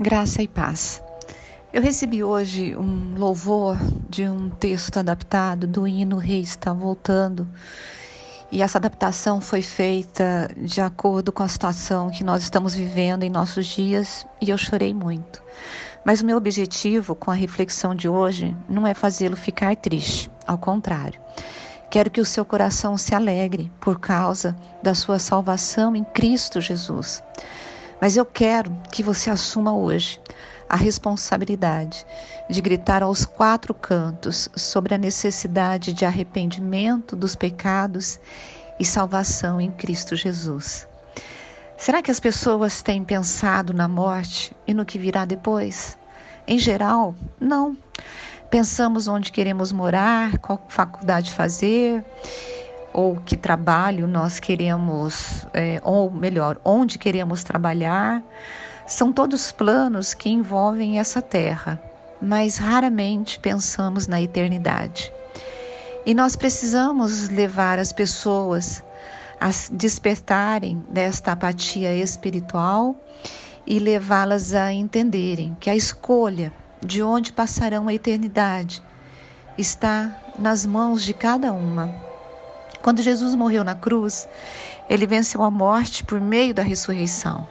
Graça e paz. Eu recebi hoje um louvor de um texto adaptado do hino Rei está voltando. E essa adaptação foi feita de acordo com a situação que nós estamos vivendo em nossos dias e eu chorei muito. Mas o meu objetivo com a reflexão de hoje não é fazê-lo ficar triste, ao contrário. Quero que o seu coração se alegre por causa da sua salvação em Cristo Jesus. Mas eu quero que você assuma hoje a responsabilidade de gritar aos quatro cantos sobre a necessidade de arrependimento dos pecados e salvação em Cristo Jesus. Será que as pessoas têm pensado na morte e no que virá depois? Em geral, não. Pensamos onde queremos morar, qual faculdade fazer ou que trabalho nós queremos, é, ou melhor, onde queremos trabalhar, são todos planos que envolvem essa terra, mas raramente pensamos na eternidade. E nós precisamos levar as pessoas a despertarem desta apatia espiritual e levá-las a entenderem que a escolha de onde passarão a eternidade está nas mãos de cada uma. Quando Jesus morreu na cruz, ele venceu a morte por meio da ressurreição.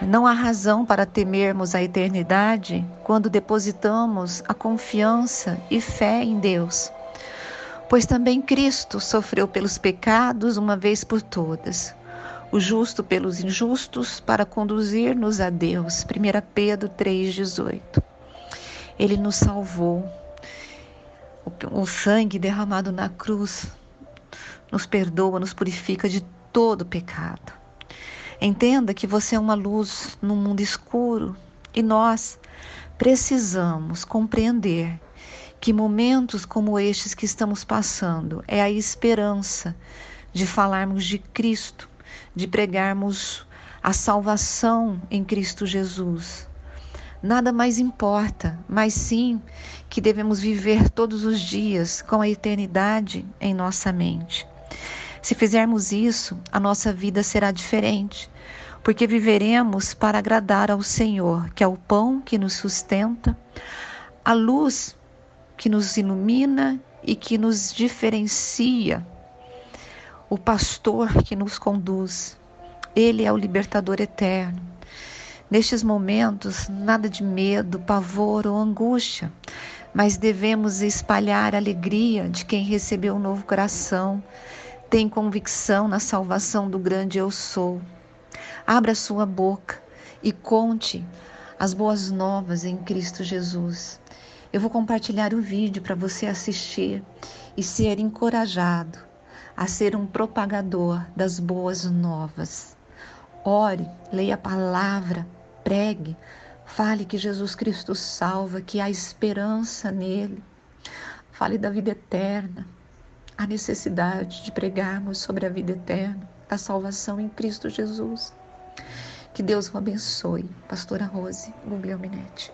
Não há razão para temermos a eternidade quando depositamos a confiança e fé em Deus. Pois também Cristo sofreu pelos pecados uma vez por todas, o justo pelos injustos, para conduzir-nos a Deus. 1 Pedro 3,18. Ele nos salvou. O sangue derramado na cruz nos perdoa, nos purifica de todo pecado. Entenda que você é uma luz no mundo escuro e nós precisamos compreender que momentos como estes que estamos passando é a esperança de falarmos de Cristo, de pregarmos a salvação em Cristo Jesus. Nada mais importa, mas sim que devemos viver todos os dias com a eternidade em nossa mente. Se fizermos isso, a nossa vida será diferente, porque viveremos para agradar ao Senhor, que é o pão que nos sustenta, a luz que nos ilumina e que nos diferencia, o pastor que nos conduz. Ele é o libertador eterno. Nestes momentos, nada de medo, pavor ou angústia, mas devemos espalhar a alegria de quem recebeu um novo coração, tem convicção na salvação do grande eu sou. Abra sua boca e conte as boas novas em Cristo Jesus. Eu vou compartilhar o vídeo para você assistir e ser encorajado a ser um propagador das boas novas. Ore, leia a palavra, pregue, fale que Jesus Cristo salva, que há esperança nele. Fale da vida eterna a necessidade de pregarmos sobre a vida eterna, a salvação em Cristo Jesus. Que Deus o abençoe. Pastora Rose Guglielminetti.